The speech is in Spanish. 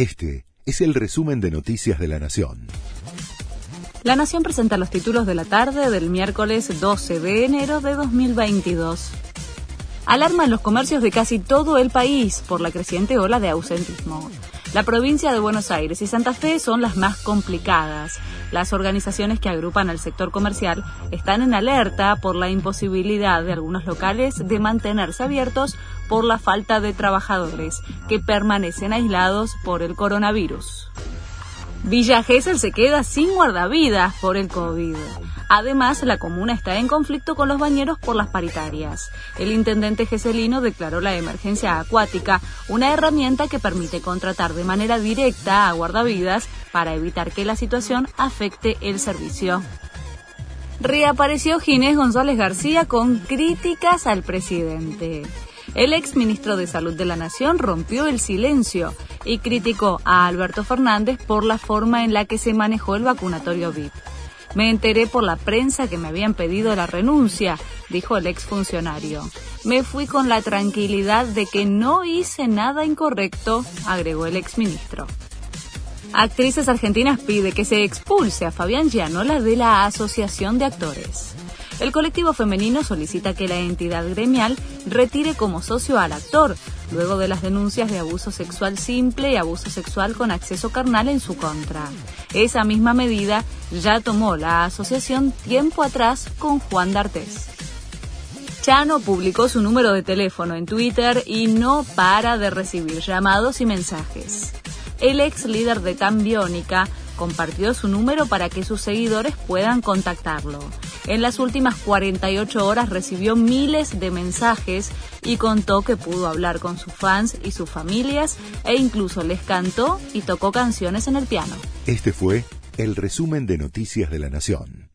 Este es el resumen de Noticias de la Nación. La Nación presenta los títulos de la tarde del miércoles 12 de enero de 2022. Alarma en los comercios de casi todo el país por la creciente ola de ausentismo. La provincia de Buenos Aires y Santa Fe son las más complicadas. Las organizaciones que agrupan al sector comercial están en alerta por la imposibilidad de algunos locales de mantenerse abiertos por la falta de trabajadores que permanecen aislados por el coronavirus. Villa Gesell se queda sin guardavidas por el COVID. Además, la comuna está en conflicto con los bañeros por las paritarias. El intendente geselino declaró la emergencia acuática, una herramienta que permite contratar de manera directa a guardavidas para evitar que la situación afecte el servicio. Reapareció Ginés González García con críticas al presidente. El ex ministro de Salud de la Nación rompió el silencio y criticó a Alberto Fernández por la forma en la que se manejó el vacunatorio VIP. Me enteré por la prensa que me habían pedido la renuncia, dijo el exfuncionario. Me fui con la tranquilidad de que no hice nada incorrecto, agregó el exministro. Actrices Argentinas pide que se expulse a Fabián Gianola de la Asociación de Actores. El colectivo femenino solicita que la entidad gremial retire como socio al actor, luego de las denuncias de abuso sexual simple y abuso sexual con acceso carnal en su contra. Esa misma medida ya tomó la asociación tiempo atrás con Juan D'Artés. Chano publicó su número de teléfono en Twitter y no para de recibir llamados y mensajes. El ex líder de Cambiónica compartió su número para que sus seguidores puedan contactarlo. En las últimas 48 horas recibió miles de mensajes y contó que pudo hablar con sus fans y sus familias e incluso les cantó y tocó canciones en el piano. Este fue el resumen de Noticias de la Nación.